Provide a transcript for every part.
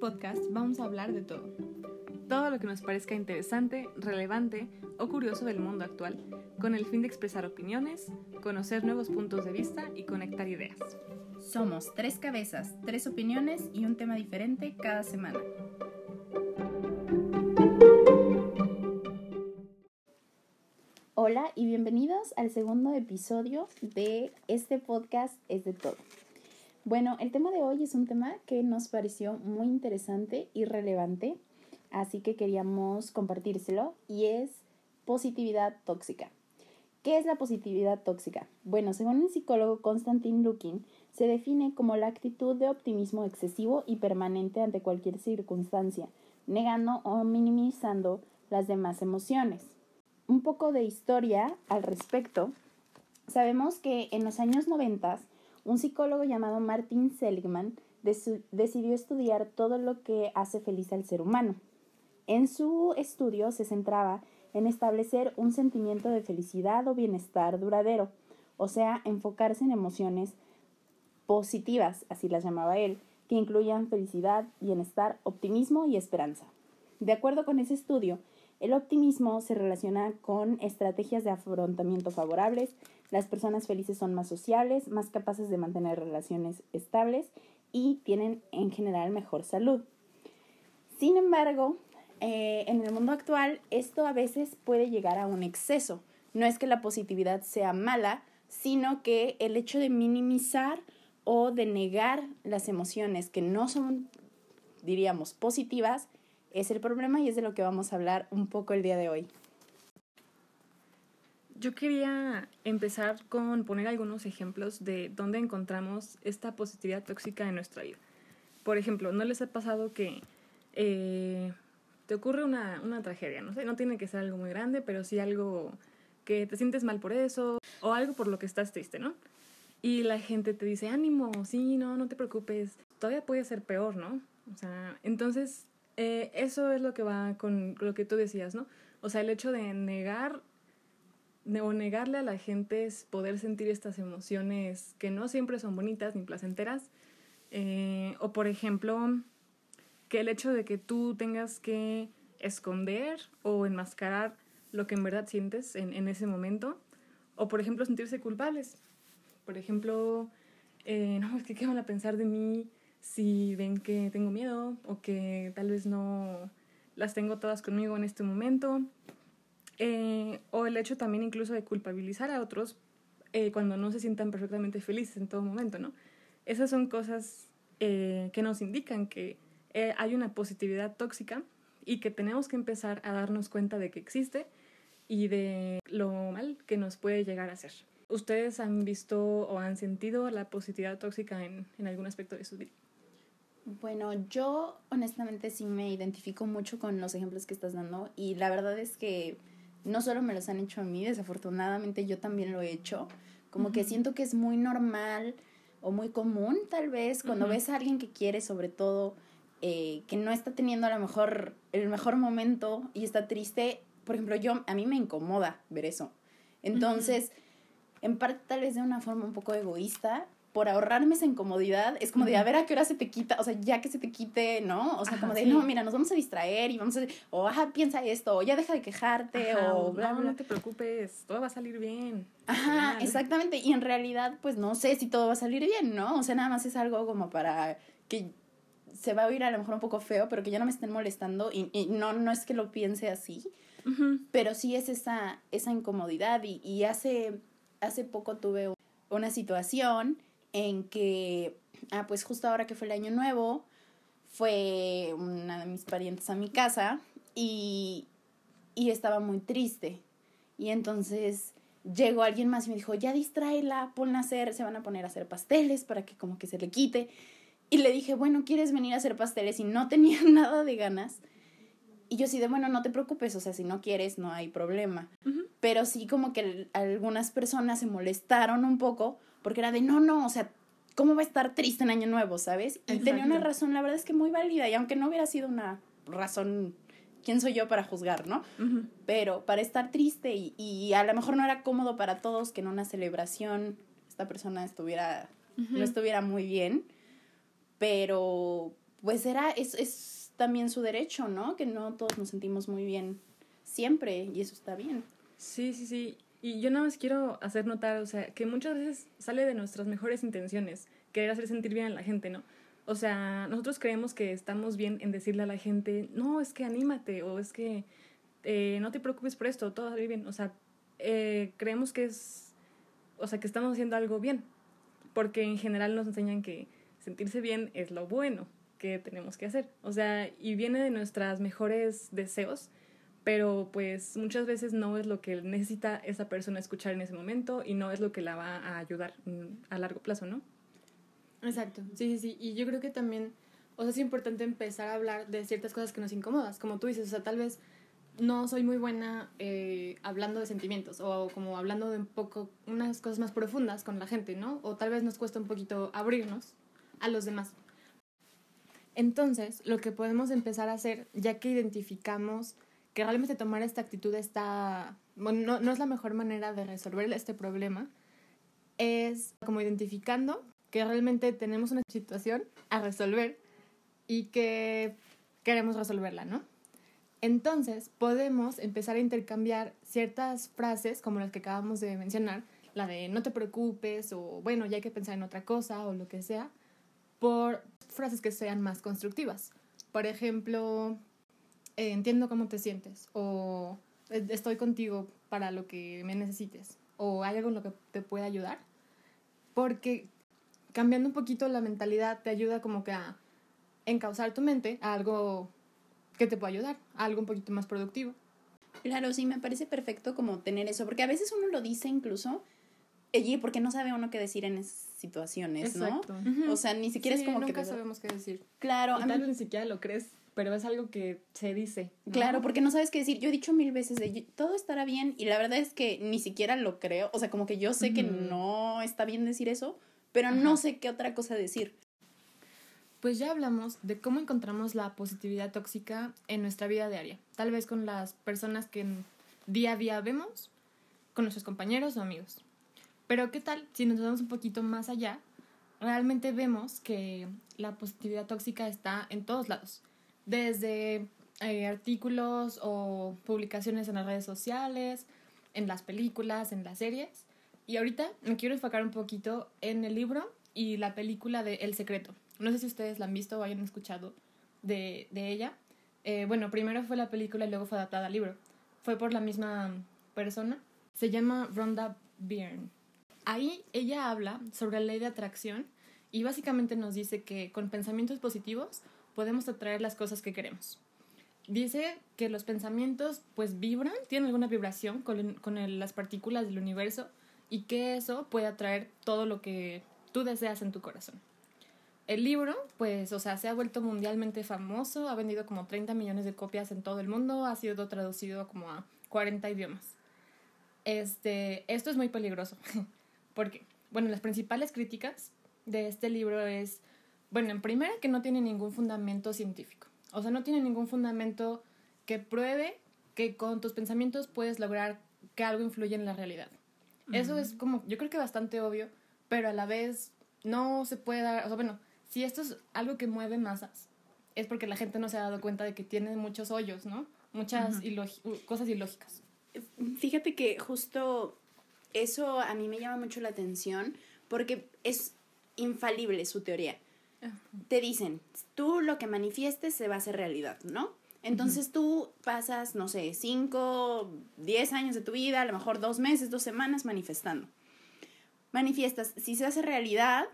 podcast vamos a hablar de todo. Todo lo que nos parezca interesante, relevante o curioso del mundo actual, con el fin de expresar opiniones, conocer nuevos puntos de vista y conectar ideas. Somos tres cabezas, tres opiniones y un tema diferente cada semana. Hola y bienvenidos al segundo episodio de este podcast Es de todo. Bueno, el tema de hoy es un tema que nos pareció muy interesante y relevante, así que queríamos compartírselo y es positividad tóxica. ¿Qué es la positividad tóxica? Bueno, según el psicólogo Konstantin Lukin, se define como la actitud de optimismo excesivo y permanente ante cualquier circunstancia, negando o minimizando las demás emociones. Un poco de historia al respecto. Sabemos que en los años 90 un psicólogo llamado Martin Seligman decidió estudiar todo lo que hace feliz al ser humano. En su estudio se centraba en establecer un sentimiento de felicidad o bienestar duradero, o sea, enfocarse en emociones positivas, así las llamaba él, que incluían felicidad, bienestar, optimismo y esperanza. De acuerdo con ese estudio, el optimismo se relaciona con estrategias de afrontamiento favorables, las personas felices son más sociables, más capaces de mantener relaciones estables y tienen en general mejor salud. Sin embargo, eh, en el mundo actual esto a veces puede llegar a un exceso. No es que la positividad sea mala, sino que el hecho de minimizar o de negar las emociones que no son, diríamos, positivas, es el problema y es de lo que vamos a hablar un poco el día de hoy. Yo quería empezar con poner algunos ejemplos de dónde encontramos esta positividad tóxica en nuestra vida. Por ejemplo, ¿no les ha pasado que eh, te ocurre una, una tragedia? No sé, no tiene que ser algo muy grande, pero sí algo que te sientes mal por eso o algo por lo que estás triste, ¿no? Y la gente te dice, ánimo, sí, no, no te preocupes, todavía puede ser peor, ¿no? O sea, entonces eh, eso es lo que va con lo que tú decías, ¿no? O sea, el hecho de negar o negarle a la gente es poder sentir estas emociones que no siempre son bonitas ni placenteras. Eh, o por ejemplo, que el hecho de que tú tengas que esconder o enmascarar lo que en verdad sientes en, en ese momento. O por ejemplo, sentirse culpables. Por ejemplo, eh, no, es que qué van a pensar de mí si ven que tengo miedo o que tal vez no las tengo todas conmigo en este momento. Eh, o el hecho también incluso de culpabilizar a otros eh, cuando no se sientan perfectamente felices en todo momento, ¿no? Esas son cosas eh, que nos indican que hay una positividad tóxica y que tenemos que empezar a darnos cuenta de que existe y de lo mal que nos puede llegar a ser. ¿Ustedes han visto o han sentido la positividad tóxica en, en algún aspecto de su vida? Bueno, yo honestamente sí me identifico mucho con los ejemplos que estás dando y la verdad es que no solo me los han hecho a mí, desafortunadamente yo también lo he hecho. Como que siento que es muy normal o muy común tal vez cuando ves a alguien que quiere sobre todo eh, que no está teniendo a lo mejor el mejor momento y está triste. Por ejemplo, yo a mí me incomoda ver eso. Entonces, en parte tal vez de una forma un poco egoísta, por ahorrarme esa incomodidad, es como de a ver a qué hora se te quita, o sea, ya que se te quite, ¿no? O sea, como de, no, mira, nos vamos a distraer y vamos a, o ajá, piensa esto, o ya deja de quejarte, o bla, no, no te preocupes, todo va a salir bien. Ajá, exactamente, y en realidad, pues no sé si todo va a salir bien, ¿no? O sea, nada más es algo como para que se va a oír a lo mejor un poco feo, pero que ya no me estén molestando y, y no, no es que lo piense así, pero sí es esa, esa incomodidad. Y, y hace, hace poco tuve una situación en que, ah, pues justo ahora que fue el año nuevo, fue una de mis parientes a mi casa y, y estaba muy triste. Y entonces llegó alguien más y me dijo, ya distráela, ponla a hacer, se van a poner a hacer pasteles para que como que se le quite. Y le dije, bueno, ¿quieres venir a hacer pasteles? Y no tenía nada de ganas. Y yo sí de, bueno, no te preocupes, o sea, si no quieres, no hay problema. Pero sí como que algunas personas se molestaron un poco porque era de, no, no, o sea, ¿cómo va a estar triste en Año Nuevo, sabes? Y tenía una razón, la verdad es que muy válida, y aunque no hubiera sido una razón, ¿quién soy yo para juzgar, no? Pero para estar triste y, y, a lo mejor no era cómodo para todos que en una celebración esta persona estuviera, no estuviera muy bien, pero pues era, es, es también su derecho, ¿no? Que no todos nos sentimos muy bien siempre y eso está bien. Sí, sí, sí. Y yo nada más quiero hacer notar, o sea, que muchas veces sale de nuestras mejores intenciones querer hacer sentir bien a la gente, ¿no? O sea, nosotros creemos que estamos bien en decirle a la gente, no, es que anímate, o es que eh, no te preocupes por esto, todo va a salir bien. O sea, eh, creemos que es, o sea, que estamos haciendo algo bien, porque en general nos enseñan que sentirse bien es lo bueno que tenemos que hacer. O sea, y viene de nuestras mejores deseos, pero pues muchas veces no es lo que necesita esa persona escuchar en ese momento y no es lo que la va a ayudar mm, a largo plazo, ¿no? Exacto, sí, sí, sí. Y yo creo que también, o sea, es importante empezar a hablar de ciertas cosas que nos incomodas, como tú dices, o sea, tal vez no soy muy buena eh, hablando de sentimientos o como hablando de un poco, unas cosas más profundas con la gente, ¿no? O tal vez nos cuesta un poquito abrirnos a los demás. Entonces, lo que podemos empezar a hacer, ya que identificamos que realmente tomar esta actitud está, no, no es la mejor manera de resolver este problema, es como identificando que realmente tenemos una situación a resolver y que queremos resolverla, ¿no? Entonces podemos empezar a intercambiar ciertas frases como las que acabamos de mencionar, la de no te preocupes o bueno, ya hay que pensar en otra cosa o lo que sea, por frases que sean más constructivas. Por ejemplo, eh, entiendo cómo te sientes o eh, estoy contigo para lo que me necesites o hay algo en lo que te pueda ayudar. Porque cambiando un poquito la mentalidad te ayuda como que a encauzar tu mente a algo que te pueda ayudar, a algo un poquito más productivo. Claro, sí, me parece perfecto como tener eso, porque a veces uno lo dice incluso, y porque no sabe uno qué decir en esas situaciones, ¿no? O sea, ni siquiera es como nunca que... sabemos qué decir. Claro. Y tal vez ni siquiera lo crees, pero es algo que se dice. Claro, porque no sabes qué decir. Yo he dicho mil veces de todo estará bien y la verdad es que ni siquiera lo creo. O sea, como que yo sé que no está bien decir eso, pero no sé qué otra cosa decir. Pues ya hablamos de cómo encontramos la positividad tóxica en nuestra vida diaria, tal vez con las personas que día a día vemos, con nuestros compañeros o amigos. Pero ¿qué tal si nos vamos un poquito más allá? Realmente vemos que la positividad tóxica está en todos lados, desde eh, artículos o publicaciones en las redes sociales, en las películas, en las series, y ahorita me quiero enfocar un poquito en el libro y la película de El Secreto. No sé si ustedes la han visto o hayan escuchado de, de ella. Eh, bueno, primero fue la película y luego fue adaptada al libro. Fue por la misma persona. Se llama Rhonda Byrne. Ahí ella habla sobre la ley de atracción y básicamente nos dice que con pensamientos positivos podemos atraer las cosas que queremos. Dice que los pensamientos pues vibran, tienen alguna vibración con, con las partículas del universo y que eso puede atraer todo lo que tú deseas en tu corazón. El libro, pues, o sea, se ha vuelto mundialmente famoso, ha vendido como 30 millones de copias en todo el mundo, ha sido traducido como a 40 idiomas. Este, esto es muy peligroso, porque, bueno, las principales críticas de este libro es, bueno, en primera que no tiene ningún fundamento científico, o sea, no tiene ningún fundamento que pruebe que con tus pensamientos puedes lograr que algo influya en la realidad. Eso es como, yo creo que bastante obvio, pero a la vez no se puede dar, o sea, bueno, si esto es algo que mueve masas, es porque la gente no se ha dado cuenta de que tiene muchos hoyos, ¿no? Muchas cosas ilógicas. Fíjate que justo eso a mí me llama mucho la atención porque es infalible su teoría. Te dicen, tú lo que manifiestes se va a hacer realidad, ¿no? Entonces tú pasas, no sé, 5, 10 años de tu vida, a lo mejor dos meses, dos semanas manifestando. Manifiestas, si se hace realidad,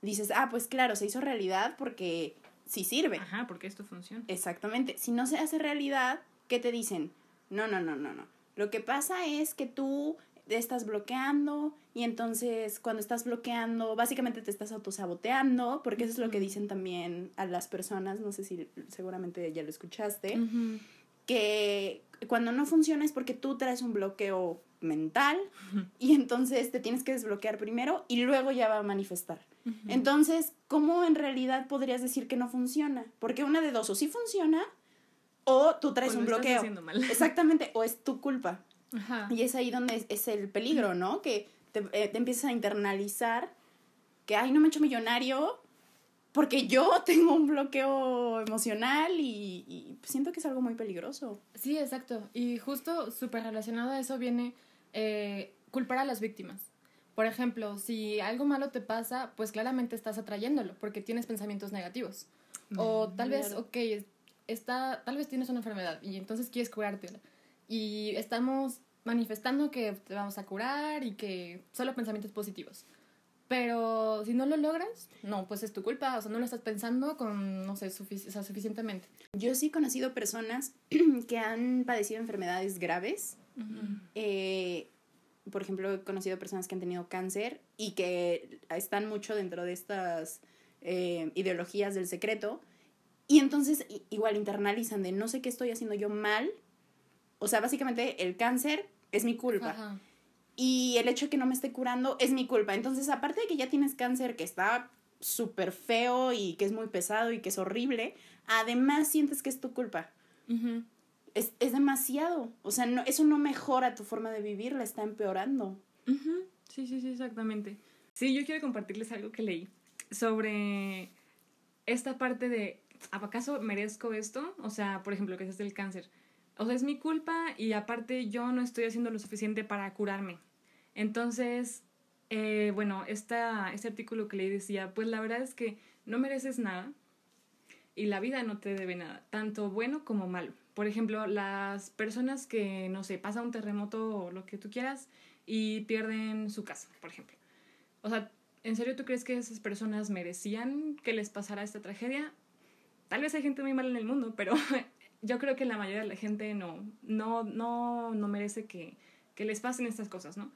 dices, ah, pues claro, se hizo realidad porque sí sirve. Ajá, porque esto funciona. Exactamente. Si no se hace realidad, ¿qué te dicen? No, no, no, no, no. Lo que pasa es que tú estás bloqueando y entonces cuando estás bloqueando, básicamente te estás autosaboteando, porque eso es lo que dicen también a las personas, no sé si seguramente ya lo escuchaste, que cuando no funciona es porque tú traes un bloqueo mental y entonces te tienes que desbloquear primero y luego ya va a manifestar. Entonces, ¿cómo en realidad podrías decir que no funciona? Porque una de dos, o sí funciona o tú traes un bloqueo. Exactamente, o es tu culpa. Y es ahí donde es, el peligro, ¿no? Que te, eh, te, empiezas a internalizar que, ay, no me he hecho millonario porque yo tengo un bloqueo emocional y, siento que es algo muy peligroso. Sí, exacto. Y justo súper relacionado a eso viene eh, culpar a las víctimas. Por ejemplo, si algo malo te pasa, pues claramente estás atrayéndolo porque tienes pensamientos negativos. O tal vez, ok, está, tal vez tienes una enfermedad y entonces quieres curártela. Y estamos manifestando que te vamos a curar y que solo pensamientos positivos. Pero si no lo logras, no, pues es tu culpa, o sea, no lo estás pensando con, no sé, suficientemente. Yo sí he conocido personas que han padecido enfermedades graves. eh, por ejemplo, he conocido personas que han tenido cáncer y que están mucho dentro de estas eh, ideologías del secreto. Y entonces igual internalizan de no sé qué estoy haciendo yo mal. O sea, básicamente el cáncer es mi culpa. Y el hecho de que no me esté curando es mi culpa. Entonces, aparte de que ya tienes cáncer que está súper feo y que es muy pesado y que es horrible, además sientes que es tu culpa. es, es, demasiado. O sea, no, eso no mejora tu forma de vivir, la está empeorando. Sí, sí, sí, exactamente. Sí, yo quiero compartirles algo que leí sobre esta parte de, ¿acaso merezco esto? O sea, por ejemplo, que es el cáncer o sea, es mi culpa y aparte yo no estoy haciendo lo suficiente para curarme. Entonces, eh, bueno, esta, este artículo que leí decía, pues la verdad es que no mereces nada y la vida no te debe nada, tanto bueno como malo. Por ejemplo, las personas que, no sé, pasa un terremoto o lo que tú quieras y pierden su casa, por ejemplo. O sea, ¿en serio tú crees que esas personas merecían que les pasara esta tragedia? Tal vez hay gente muy mala en el mundo, pero yo creo que la mayoría de la gente no, no, no, no merece que, que les pasen estas cosas, ¿no?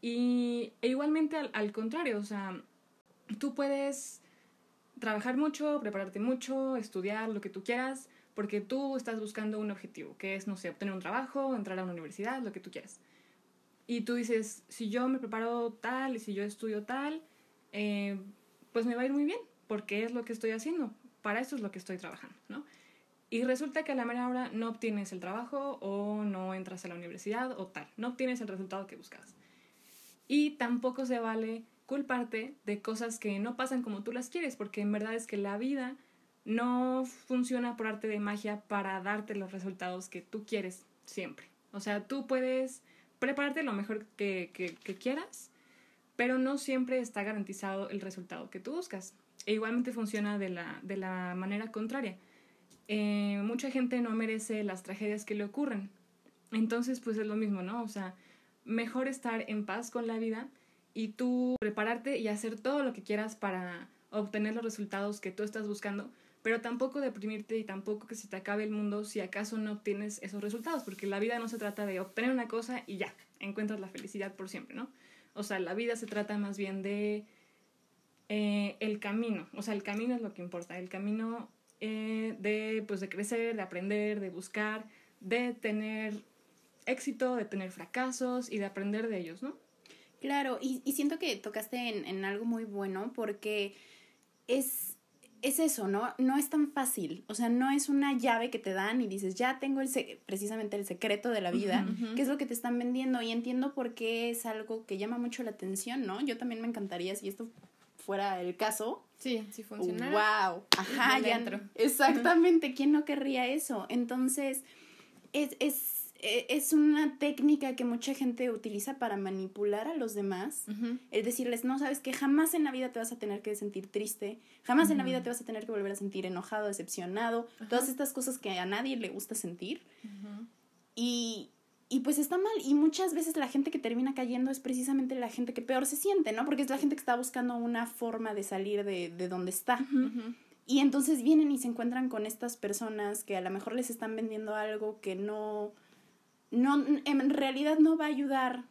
Y e igualmente al, al, contrario, o sea, tú puedes trabajar mucho, prepararte mucho, estudiar lo que tú quieras, porque tú estás buscando un objetivo, que es, no sé, obtener un trabajo, entrar a una universidad, lo que tú quieras. Y tú dices, si yo me preparo tal y si yo estudio tal, eh, pues me va a ir muy bien, porque es lo que estoy haciendo, para eso es lo que estoy trabajando, ¿no? Y resulta que a la mera hora no obtienes el trabajo o no entras a la universidad o tal, no obtienes el resultado que buscabas. Y tampoco se vale culparte de cosas que no pasan como tú las quieres, porque en verdad es que la vida no funciona por arte de magia para darte los resultados que tú quieres siempre. O sea, tú puedes prepararte lo mejor que, que quieras, pero no siempre está garantizado el resultado que tú buscas. E igualmente funciona de la, de la manera contraria eh, mucha gente no merece las tragedias que le ocurren. Entonces, pues es lo mismo, ¿no? O sea, mejor estar en paz con la vida y tú prepararte y hacer todo lo que quieras para obtener los resultados que tú estás buscando, pero tampoco deprimirte y tampoco que se te acabe el mundo si acaso no obtienes esos resultados, porque la vida no se trata de obtener una cosa y ya, encuentras la felicidad por siempre, ¿no? O sea, la vida se trata más bien de eh, el camino, o sea, el camino es lo que importa, el camino eh, de, pues, de crecer, de aprender, de buscar, de tener éxito, de tener fracasos y de aprender de ellos, ¿no? Claro, y, y siento que tocaste en, en, algo muy bueno porque es, es eso, ¿no? No es tan fácil, o sea, no es una llave que te dan y dices, ya tengo el precisamente el secreto de la vida, que es lo que te están vendiendo y entiendo por qué es algo que llama mucho la atención, ¿no? Yo también me encantaría, si esto fuera el caso. Sí, si funcionara. ¡Wow! Ajá, ya. Exactamente, ¿quién no querría eso? Entonces, es, es, es, una técnica que mucha gente utiliza para manipular a los demás. Es decirles, no, sabes que jamás en la vida te vas a tener que sentir triste, jamás en la vida te vas a tener que volver a sentir enojado, decepcionado, todas estas cosas que a nadie le gusta sentir. Y, y pues está mal. Y muchas veces la gente que termina cayendo es precisamente la gente que peor se siente, ¿no? Porque es la gente que está buscando una forma de salir de, de donde está. Y entonces vienen y se encuentran con estas personas que a lo mejor les están vendiendo algo que no, no en realidad no va a ayudar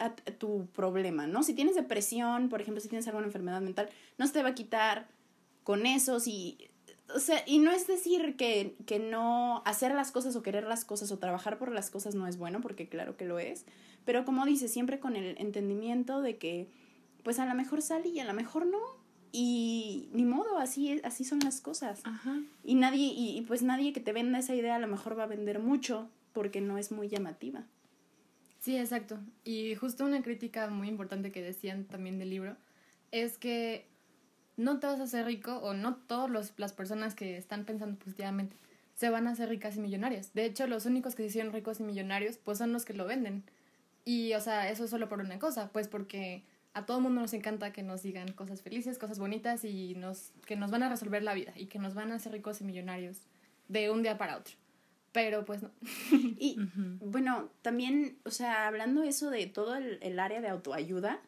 a, tu problema, ¿no? Si tienes depresión, por ejemplo, si tienes alguna enfermedad mental, no se te va a quitar con eso. Si o sea, y no es decir que, que no hacer las cosas o querer las cosas o trabajar por las cosas no es bueno, porque claro que lo es, pero como dice, siempre con el entendimiento de que pues a lo mejor sale y a lo mejor no. Y ni modo, así, así son las cosas. Ajá. Y nadie, y, y pues nadie que te venda esa idea a lo mejor va a vender mucho porque no es muy llamativa. Sí, exacto. Y justo una crítica muy importante que decían también del libro es que no te vas a hacer rico o no todas las personas que están pensando positivamente se van a hacer ricas y millonarias. De hecho, los únicos que se hicieron ricos y millonarios pues son los que lo venden. Y, o sea, eso es solo por una cosa, pues porque a todo mundo nos encanta que nos digan cosas felices, cosas bonitas y nos, que nos van a resolver la vida y que nos van a hacer ricos y millonarios de un día para otro pero pues no. y bueno, también, o sea, hablando eso de todo el, área de autoayuda,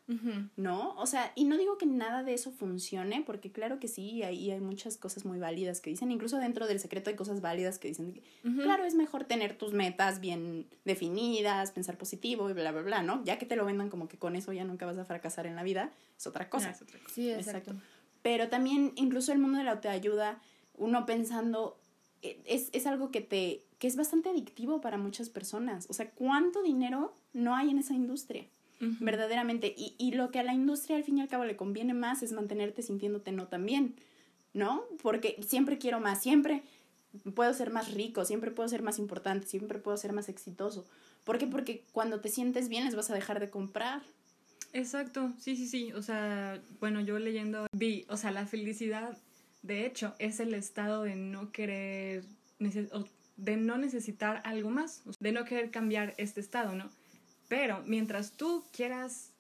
¿no? O sea, y no digo que nada de eso funcione, porque claro que sí, ahí hay muchas cosas muy válidas que dicen, incluso dentro del secreto hay cosas válidas que dicen, que, claro, es mejor tener tus metas bien definidas, pensar positivo y bla, bla, bla, ¿no? Ya que te lo vendan como que con eso ya nunca vas a fracasar en la vida, es otra cosa. es otra cosa. Sí, exacto. Pero también, incluso el mundo de la autoayuda, uno pensando, e, es, es algo que te que es bastante adictivo para muchas personas. O sea, ¿cuánto dinero no hay en esa industria? Verdaderamente. Y, y lo que a la industria al fin y al cabo le conviene más es mantenerte sintiéndote no tan bien, ¿no? Porque siempre quiero más, siempre puedo ser más rico, siempre puedo ser más importante, siempre puedo ser más exitoso. ¿Por qué? Porque cuando te sientes bien les vas a dejar de comprar. Exacto, sí, sí, sí. O sea, bueno, yo leyendo vi, o sea, la felicidad, de hecho, es el estado de no querer, de no necesitar algo más, de no querer cambiar este estado, ¿no? Pero mientras tú quieras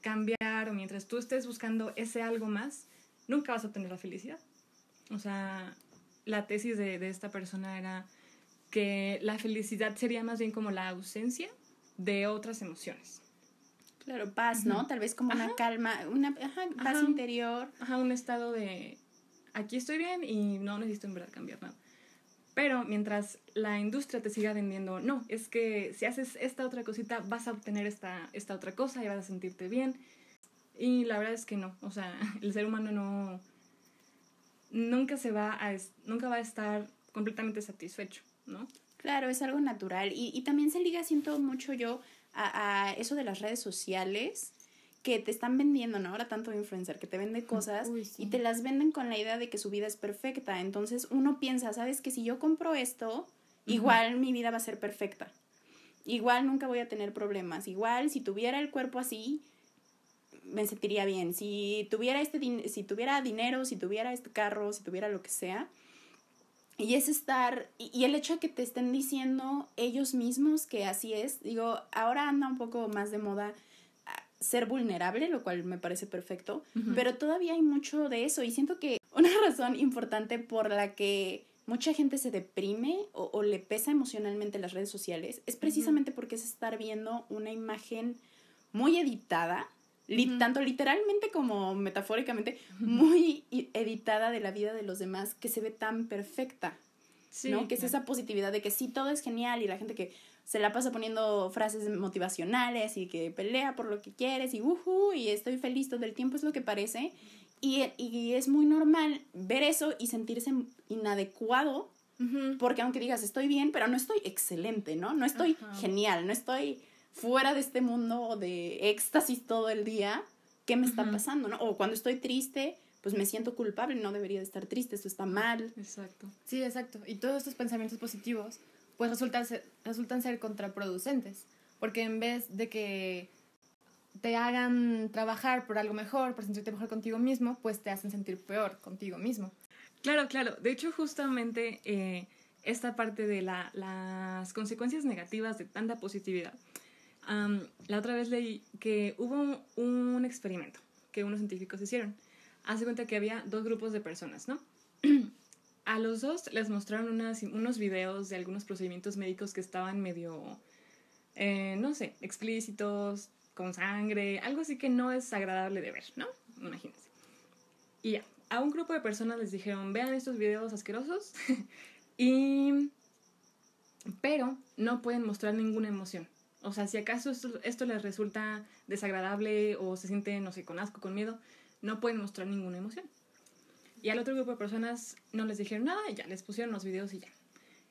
cambiar o mientras tú estés buscando ese algo más, nunca vas a obtener la felicidad. O sea, la tesis de, esta persona era que la felicidad sería más bien como la ausencia de otras emociones. Claro, paz, ¿no? Tal vez como una calma, una paz interior. Ajá, un estado de aquí estoy bien y no necesito en verdad cambiar nada. Pero mientras la industria te siga vendiendo, no, es que si haces esta otra cosita vas a obtener esta, esta otra cosa y vas a sentirte bien. Y la verdad es que no, o sea, el ser humano no, nunca se va a, nunca va a estar completamente satisfecho, ¿no? Claro, es algo natural. Y, y también se liga, siento mucho yo, a, a eso de las redes sociales que te están vendiendo, ¿no? Ahora tanto influencer que te vende cosas y te las venden con la idea de que su vida es perfecta. Entonces uno piensa, ¿sabes? Que si yo compro esto, igual mi vida va a ser perfecta. Igual nunca voy a tener problemas. Igual si tuviera el cuerpo así, me sentiría bien. Si tuviera, este si tuviera dinero, si tuviera este carro, si tuviera lo que sea. Y es estar, y, y el hecho de que te estén diciendo ellos mismos que así es, digo, ahora anda un poco más de moda ser vulnerable, lo cual me parece perfecto, pero todavía hay mucho de eso y siento que una razón importante por la que mucha gente se deprime o, le pesa emocionalmente las redes sociales es precisamente porque es estar viendo una imagen muy editada, tanto literalmente como metafóricamente, muy editada de la vida de los demás que se ve tan perfecta. ¿no? Que es esa positividad de que sí, todo es genial y la gente que se la pasa poniendo frases motivacionales y que pelea por lo que quieres y uhu, y estoy feliz todo el tiempo, es lo que parece. Y, y es muy normal ver eso y sentirse inadecuado, porque aunque digas estoy bien, pero no estoy excelente, ¿no? No estoy genial, no estoy fuera de este mundo de éxtasis todo el día. ¿Qué me está pasando, no? O cuando estoy triste, pues me siento culpable, no debería de estar triste, esto está mal. Exacto. Sí, exacto. Y todos estos pensamientos positivos pues resultan ser, resultan ser contraproducentes, porque en vez de que te hagan trabajar por algo mejor, por sentirte mejor contigo mismo, pues te hacen sentir peor contigo mismo. Claro, claro. De hecho, justamente eh, esta parte de la, las consecuencias negativas de tanta positividad. la otra vez leí que hubo un experimento que unos científicos hicieron. Hace cuenta que había dos grupos de personas, ¿no? a los dos les mostraron unos videos de algunos procedimientos médicos que estaban medio, eh, no sé, explícitos, con sangre, algo así que no es agradable de ver, ¿no? Imagínense. Y ya, a un grupo de personas les dijeron, vean estos videos asquerosos y... Pero no pueden mostrar ninguna emoción. O sea, si acaso esto, esto les resulta desagradable o se sienten, no sé, con asco, con miedo, no pueden mostrar ninguna emoción. Y al otro grupo de personas no les dijeron nada y ya, les pusieron los videos y ya.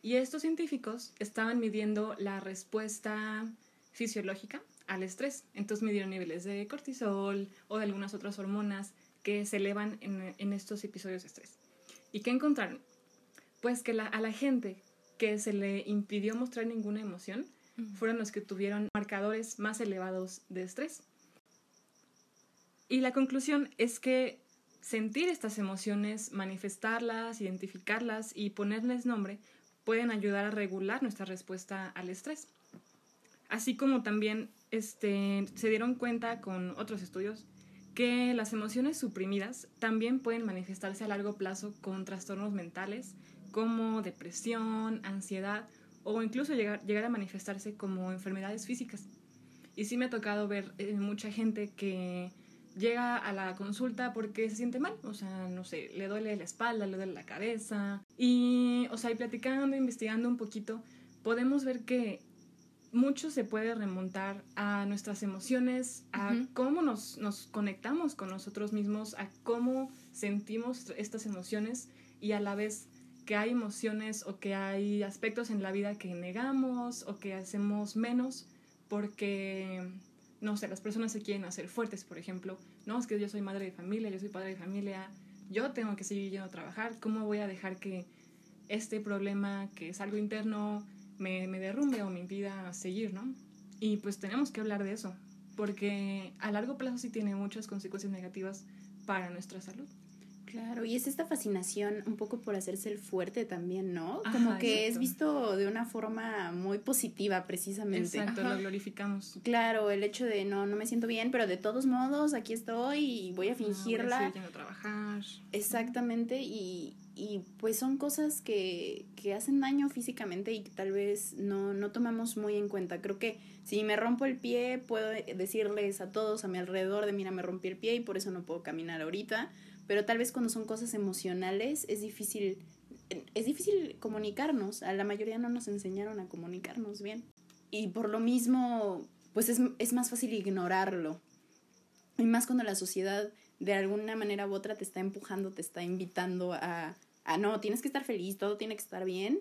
Y estos científicos estaban midiendo la respuesta fisiológica al estrés. Entonces midieron niveles de cortisol o de algunas otras hormonas que se elevan en, estos episodios de estrés. ¿Y qué encontraron? Pues que a la gente que se le impidió mostrar ninguna emoción fueron los que tuvieron marcadores más elevados de estrés. Y la conclusión es que sentir estas emociones, manifestarlas, identificarlas y ponerles nombre pueden ayudar a regular nuestra respuesta al estrés. Así como también este, se dieron cuenta con otros estudios que las emociones suprimidas también pueden manifestarse a largo plazo con trastornos mentales como depresión, ansiedad o incluso llegar, llegar a manifestarse como enfermedades físicas. Y sí me ha tocado ver eh, mucha gente que llega a la consulta porque se siente mal, o sea, no sé, le duele la espalda, le duele la cabeza. Y, o sea, y platicando, investigando un poquito, podemos ver que mucho se puede remontar a nuestras emociones, a cómo nos, nos, conectamos con nosotros mismos, a cómo sentimos estas emociones y a la vez que hay emociones o que hay aspectos en la vida que negamos o que hacemos menos porque, no sé, las personas se quieren hacer fuertes, por ejemplo. No, es que yo soy madre de familia, yo soy padre de familia, yo tengo que seguir yendo a trabajar, ¿cómo voy a dejar que este problema, que es algo interno, me, me derrumbe o me impida seguir, ¿no? Y pues tenemos que hablar de eso, porque a largo plazo sí tiene muchas consecuencias negativas para nuestra salud. Claro, y es esta fascinación un poco por hacerse el fuerte también, ¿no? Como que es visto de una forma muy positiva, precisamente. Exacto, lo glorificamos. Claro, el hecho de no, no me siento bien, pero de todos modos aquí estoy y voy a fingirla. voy a, a trabajar. Exactamente, y, y pues son cosas que, que hacen daño físicamente y que tal vez no, no tomamos muy en cuenta. Creo que si me rompo el pie, puedo decirles a todos a mi alrededor de mira, me rompí el pie y por eso no puedo caminar ahorita pero tal vez cuando son cosas emocionales es difícil, es difícil comunicarnos, a la mayoría no nos enseñaron a comunicarnos bien. Y por lo mismo, pues es, es más fácil ignorarlo. Y más cuando la sociedad de alguna manera u otra te está empujando, te está invitando a, a no, tienes que estar feliz, todo tiene que estar bien,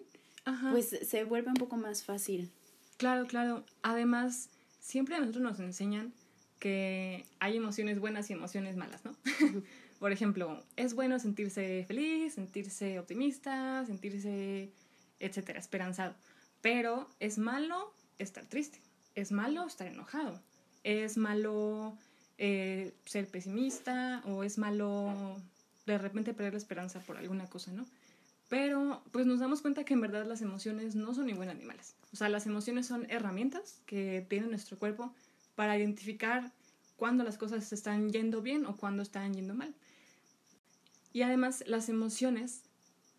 pues se vuelve un poco más fácil. Claro, claro. Además, siempre a nosotros nos enseñan que hay emociones buenas y emociones malas, ¿no? Por ejemplo, es bueno sentirse feliz, sentirse optimista, sentirse, etcétera, esperanzado. Pero es malo estar triste, es malo estar enojado, es malo eh, ser pesimista o es malo de repente perder la esperanza por alguna cosa, ¿no? Pero pues nos damos cuenta que en verdad las emociones no son igual animales. O sea, las emociones son herramientas que tiene nuestro cuerpo para identificar cuándo las cosas están yendo bien o cuándo están yendo mal. Y además las emociones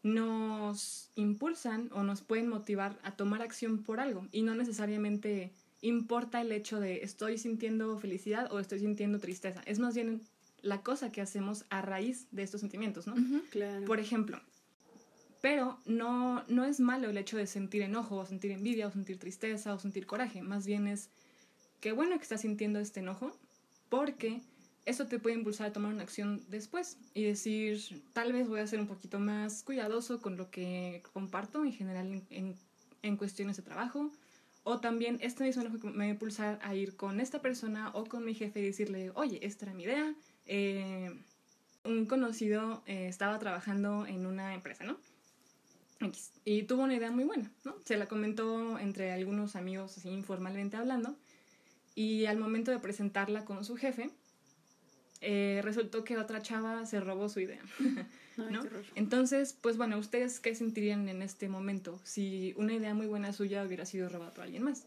nos impulsan o nos pueden motivar a tomar acción por algo y no necesariamente importa el hecho de estoy sintiendo felicidad o estoy sintiendo tristeza. Es más bien la cosa que hacemos a raíz de estos sentimientos, ¿no? claro. Por ejemplo, pero no, no es malo el hecho de sentir enojo o sentir envidia o sentir tristeza o sentir coraje. Más bien es que bueno que estás sintiendo este enojo porque eso te puede impulsar a tomar una acción después y decir, tal vez voy a ser un poquito más cuidadoso con lo que comparto en general en, en, cuestiones de trabajo. O también este mismo enojo me va a impulsar a ir con esta persona o con mi jefe y decirle, oye, esta era mi idea. Eh, un conocido eh, estaba trabajando en una empresa, ¿no? Y tuvo una idea muy buena, ¿no? Se la comentó entre algunos amigos así informalmente hablando. Y al momento de presentarla con su jefe, eh, resultó que otra chava se robó su idea. ¿no? Entonces, pues bueno, ¿ustedes qué sentirían en este momento si una idea muy buena suya hubiera sido robada por alguien más?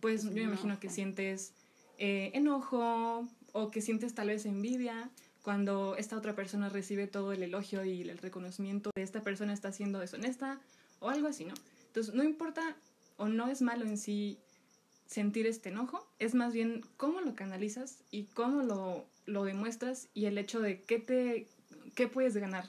Pues yo me imagino que sientes eh, enojo o que sientes tal vez envidia cuando esta otra persona recibe todo el elogio y el reconocimiento de esta persona está siendo deshonesta o algo así, ¿no? Entonces, no importa o no es malo en sí sentir este enojo, es más bien cómo lo canalizas y cómo lo lo demuestras y el hecho de qué, te, qué puedes ganar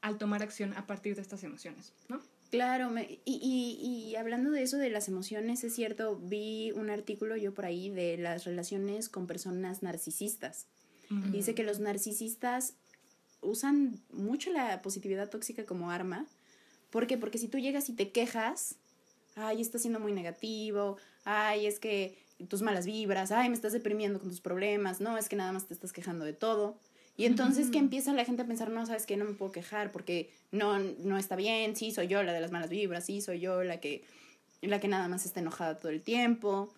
al tomar acción a partir de estas emociones, ¿no? Claro, y, y, y, hablando de eso de las emociones, es cierto, vi un artículo yo por ahí de las relaciones con personas narcisistas. Dice que los narcisistas usan mucho la positividad tóxica como arma. ¿Por qué? Porque si tú llegas y te quejas, ay, estás siendo muy negativo, ay, es que tus malas vibras, ay, me estás deprimiendo con tus problemas, no, es que nada más te estás quejando de todo. Y entonces que empieza la gente a pensar, no, sabes que no me puedo quejar porque no, no está bien, sí, soy yo la de las malas vibras, sí, soy yo la que, la que nada más está enojada todo el tiempo.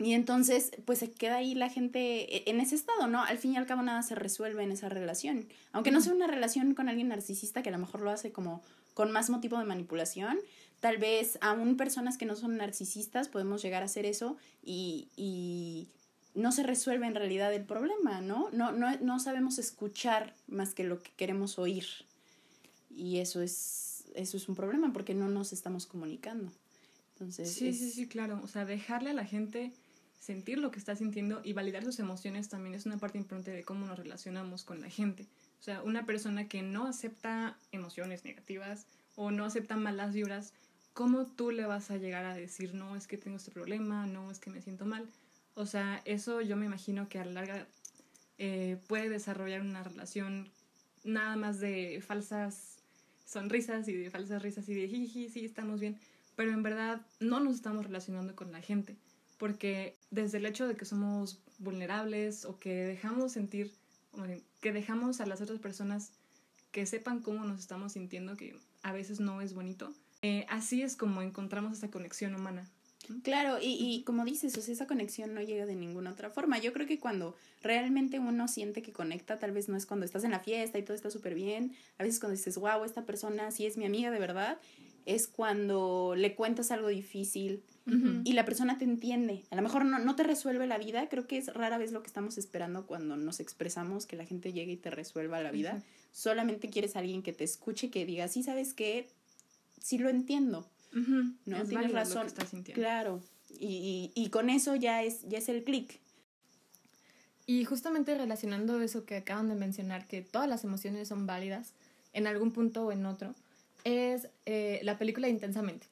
Y entonces, pues se queda ahí la gente e, en ese estado, ¿no? Al fin y al cabo nada se resuelve en esa relación. Aunque no sea una relación con alguien narcisista que a lo mejor lo hace como con más motivo de manipulación, tal vez aún personas que no son narcisistas podemos llegar a hacer eso y, y no se resuelve en realidad el problema, ¿no? No, no, no sabemos escuchar más que lo que queremos oír. Y eso es, eso es un problema porque no nos estamos comunicando. Entonces, sí, sí, sí, claro. O sea, dejarle a la gente sentir lo que está sintiendo y validar sus emociones también es una parte importante de cómo nos relacionamos con la gente. O sea, una persona que no acepta emociones negativas o no acepta malas vibras, ¿cómo tú le vas a llegar a decir, no, es que tengo este problema, no, es que me siento mal? O sea, eso yo me imagino que a la larga eh, puede desarrollar una relación nada más de falsas sonrisas y de falsas risas y de jiji, sí, estamos bien, pero en verdad no nos estamos relacionando con la gente porque desde el hecho de que somos vulnerables o que dejamos sentir, que dejamos a las otras personas que sepan cómo nos estamos sintiendo, que a veces no es bonito, eh, así es como encontramos esa conexión humana. Claro, y, y como dices, o sea, esa conexión no llega de ninguna otra forma. Yo creo que cuando realmente uno siente que conecta, tal vez no es cuando estás en la fiesta y todo está súper bien, a veces cuando dices, wow, esta persona sí es mi amiga de verdad, es cuando le cuentas algo difícil y la persona te entiende. A lo mejor no, no te resuelve la vida, creo que es rara vez lo que estamos esperando cuando nos expresamos, que la gente llegue y te resuelva la vida. Solamente quieres a alguien que te escuche, que diga, sí, sabes qué, sí lo entiendo. No tienes razón. Claro. Y, y, y, con eso ya es, ya es el clic. Y justamente relacionando eso que acaban de mencionar, que todas las emociones son válidas en algún punto o en otro, es eh, la película Intensamente.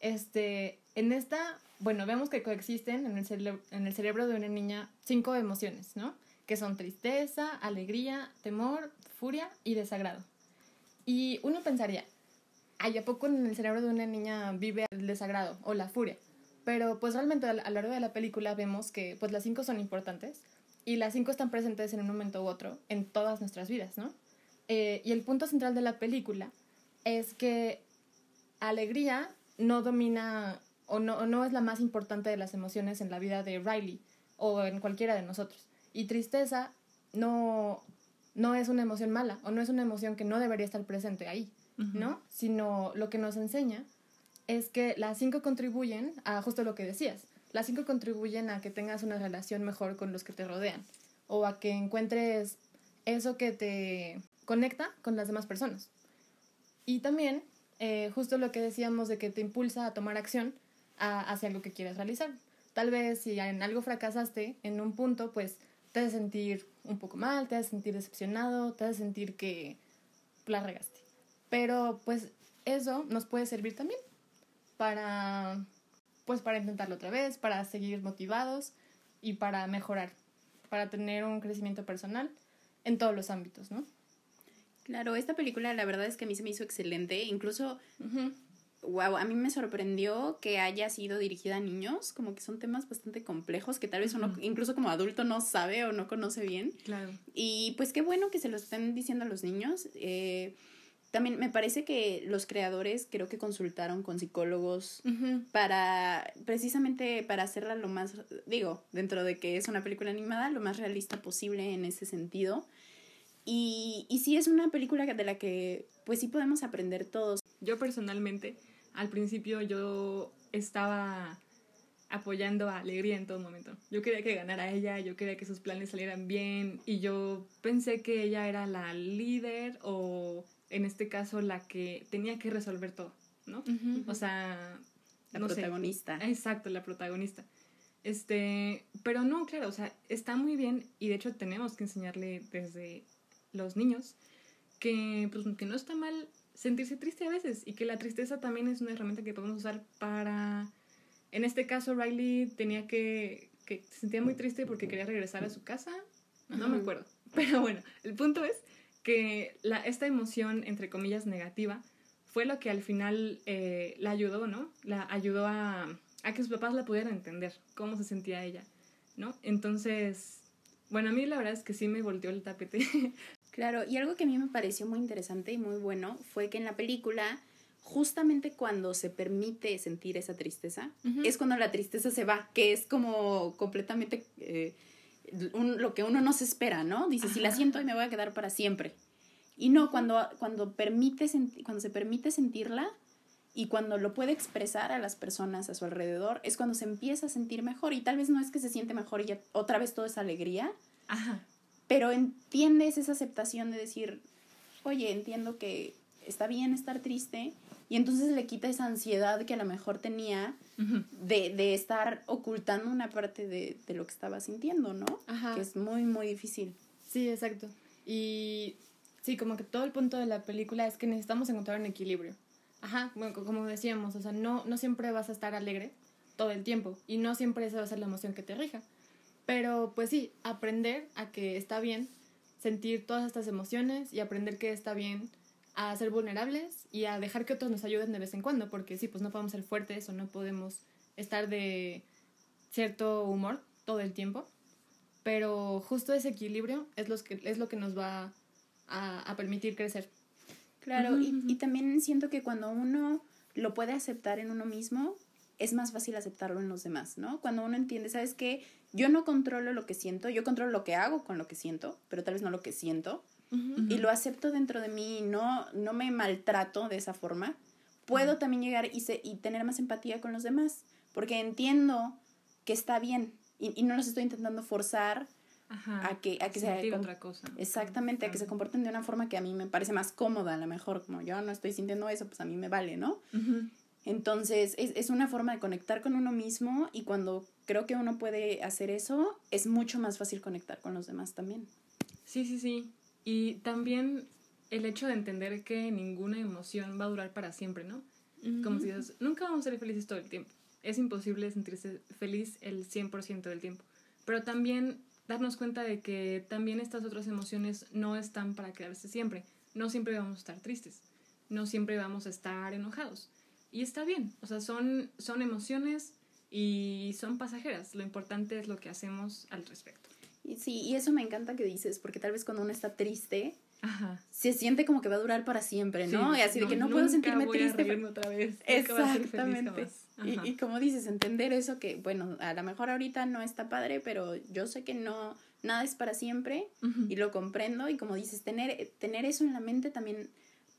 Este, en esta, bueno, vemos que coexisten en el, en el cerebro de una niña cinco emociones, ¿no? Que son tristeza, alegría, temor, furia y desagrado. Y uno pensaría, ¿hay a poco en el cerebro de una niña vive el desagrado o la furia? Pero pues realmente a lo largo de la película vemos que pues las cinco son importantes y las cinco están presentes en un momento u otro en todas nuestras vidas, ¿no? Eh, y el punto central de la película es que alegría no domina o no, no es la más importante de las emociones en la vida de Riley o en cualquiera de nosotros. Y tristeza no, no es una emoción mala o no es una emoción que no debería estar presente ahí, ¿no? Sino lo que nos enseña es que las cinco contribuyen a justo lo que decías. Las cinco contribuyen a que tengas una relación mejor con los que te rodean o a que encuentres eso que te conecta con las demás personas. Y también, eh, justo lo que decíamos de que te impulsa a tomar acción hacia algo que quieres realizar. Tal vez si en algo fracasaste en un punto, pues te hace sentir un poco mal, te hace sentir decepcionado, te hace sentir que la regaste. Pero pues eso nos puede servir también para pues para intentarlo otra vez, para seguir motivados y para mejorar, para tener un crecimiento personal en todos los ámbitos, ¿no? Claro, esta película la verdad es que a mí se me hizo excelente, incluso, wow, a mí me sorprendió que haya sido dirigida a niños, como que son temas bastante complejos que tal vez uno incluso como adulto no sabe o no conoce bien. Claro. Y pues qué bueno que se lo estén diciendo a los niños. Eh, también me parece que los creadores creo que consultaron con psicólogos para precisamente para hacerla lo más, digo, dentro de que es una película animada, lo más realista posible en ese sentido. Y, y sí es una película de la que pues sí podemos aprender todos. Yo personalmente, al principio yo estaba apoyando a Alegría en todo momento. Yo quería que ganara ella, yo quería que sus planes salieran bien y yo pensé que ella era la líder o en este caso la que tenía que resolver todo, ¿no? O sea, la protagonista. exacto, la protagonista. Este, pero no, claro, o sea, está muy bien y de hecho tenemos que enseñarle desde los niños que, pues, que no está mal sentirse triste a veces y que la tristeza también es una herramienta que podemos usar para... En este caso, Riley tenía que... que se sentía muy triste porque quería regresar a su casa. No me acuerdo. Pero bueno, el punto es que la, esta emoción, entre comillas, negativa, fue lo que al final eh, la ayudó, ¿no? La ayudó a, a que sus papás la pudieran entender, cómo se sentía ella, ¿no? Entonces, bueno, a mí la verdad es que sí me volteó el tapete Claro, y algo que a mí me pareció muy interesante y muy bueno fue que en la película, justamente cuando se permite sentir esa tristeza, Ujú. es cuando la tristeza se va, que es como completamente eh, un- lo que uno no se espera, ¿no? Dice, si la Ajá. siento y me voy a quedar para siempre. Y no, cuando, cuando, permite cuando se permite sentirla y cuando lo puede expresar a las personas a su alrededor, es cuando se empieza a sentir mejor. Y tal vez no es que se siente mejor y ya otra vez todo es alegría, Ajá. Pero entiendes esa aceptación de decir, oye, entiendo que está bien estar triste, y entonces le quita esa ansiedad que a lo mejor tenía de, de estar ocultando una parte de, de lo que estaba sintiendo, ¿no? Ajá. Que es muy, muy difícil. Sí, exacto. Y sí, como que todo el punto de la película es que necesitamos encontrar un equilibrio. Ajá, bueno, co- como decíamos, o sea, no, no siempre vas a estar alegre todo el tiempo y no siempre esa va a ser la emoción que te rija. Pero pues sí, aprender a que está bien sentir todas estas emociones y aprender que está bien a ser vulnerables y a dejar que otros nos ayuden de vez en cuando, porque sí, pues no podemos ser fuertes o no podemos estar de cierto humor todo el tiempo pero justo ese equilibrio es, los que, es lo que nos va a, a permitir crecer. Claro, y también siento que cuando uno lo puede aceptar en uno mismo, es más fácil aceptarlo en los demás, ¿no? Cuando uno entiende, ¿sabes qué? Yo no controlo lo que siento, yo controlo lo que hago con lo que siento, pero tal vez no lo que siento, y lo acepto dentro de mí y no, no me maltrato de esa forma, puedo también llegar y, se- y tener más empatía con los demás, porque entiendo que está bien y, y no los estoy intentando forzar Ajá. a que, a que se otra cosa. Exactamente, a que se comporten de una forma que a mí me parece más cómoda, a lo mejor, como yo no estoy sintiendo eso, pues a mí me vale, ¿no? Ujú. Entonces, es, es una forma de conectar con uno mismo y cuando creo que uno puede hacer eso, es mucho más fácil conectar con los demás también. Sí, sí, sí. Y también el hecho de entender que ninguna emoción va a durar para siempre, ¿no? Como si dices, nunca vamos a ser felices todo el tiempo. Es imposible sentirse feliz el 100% del tiempo. Pero también darnos cuenta de que también estas otras emociones no están para quedarse siempre. No siempre vamos a estar tristes. No siempre vamos a estar enojados. Y está bien. O sea, son, son emociones y son pasajeras. Lo importante es lo que hacemos al respecto. Sí, y eso me encanta que dices, porque tal vez cuando uno está triste, Ajá. se siente como que va a durar para siempre, ¿no? y así de que no puedo sentirme voy a triste. reírme otra vez. a Exactamente. Ajá. Y, y como dices, entender eso que, bueno, a lo mejor ahorita no está padre, pero yo sé que no, nada es para siempre Ujú. y lo comprendo y como dices, tener, tener eso en la mente también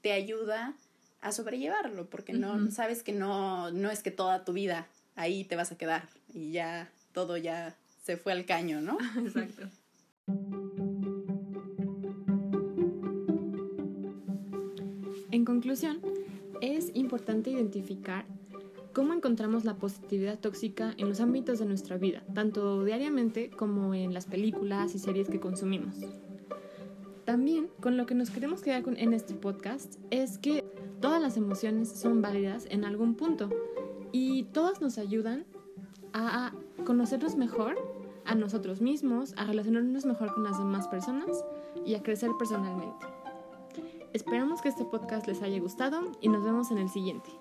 te ayuda a sobrellevarlo, porque no sabes que no, no es que toda tu vida ahí te vas a quedar y ya todo ya se fue al caño, ¿no? Exacto. En conclusión, es importante identificar cómo encontramos la positividad tóxica en los ámbitos de nuestra vida, tanto diariamente como en las películas y series que consumimos. También con lo que nos queremos quedar con- en este podcast es que todas las emociones son válidas en algún punto y todas nos ayudan a conocernos mejor a nosotros mismos, a relacionarnos mejor con las demás personas y a crecer personalmente. Esperamos que este podcast les haya gustado y nos vemos en el siguiente.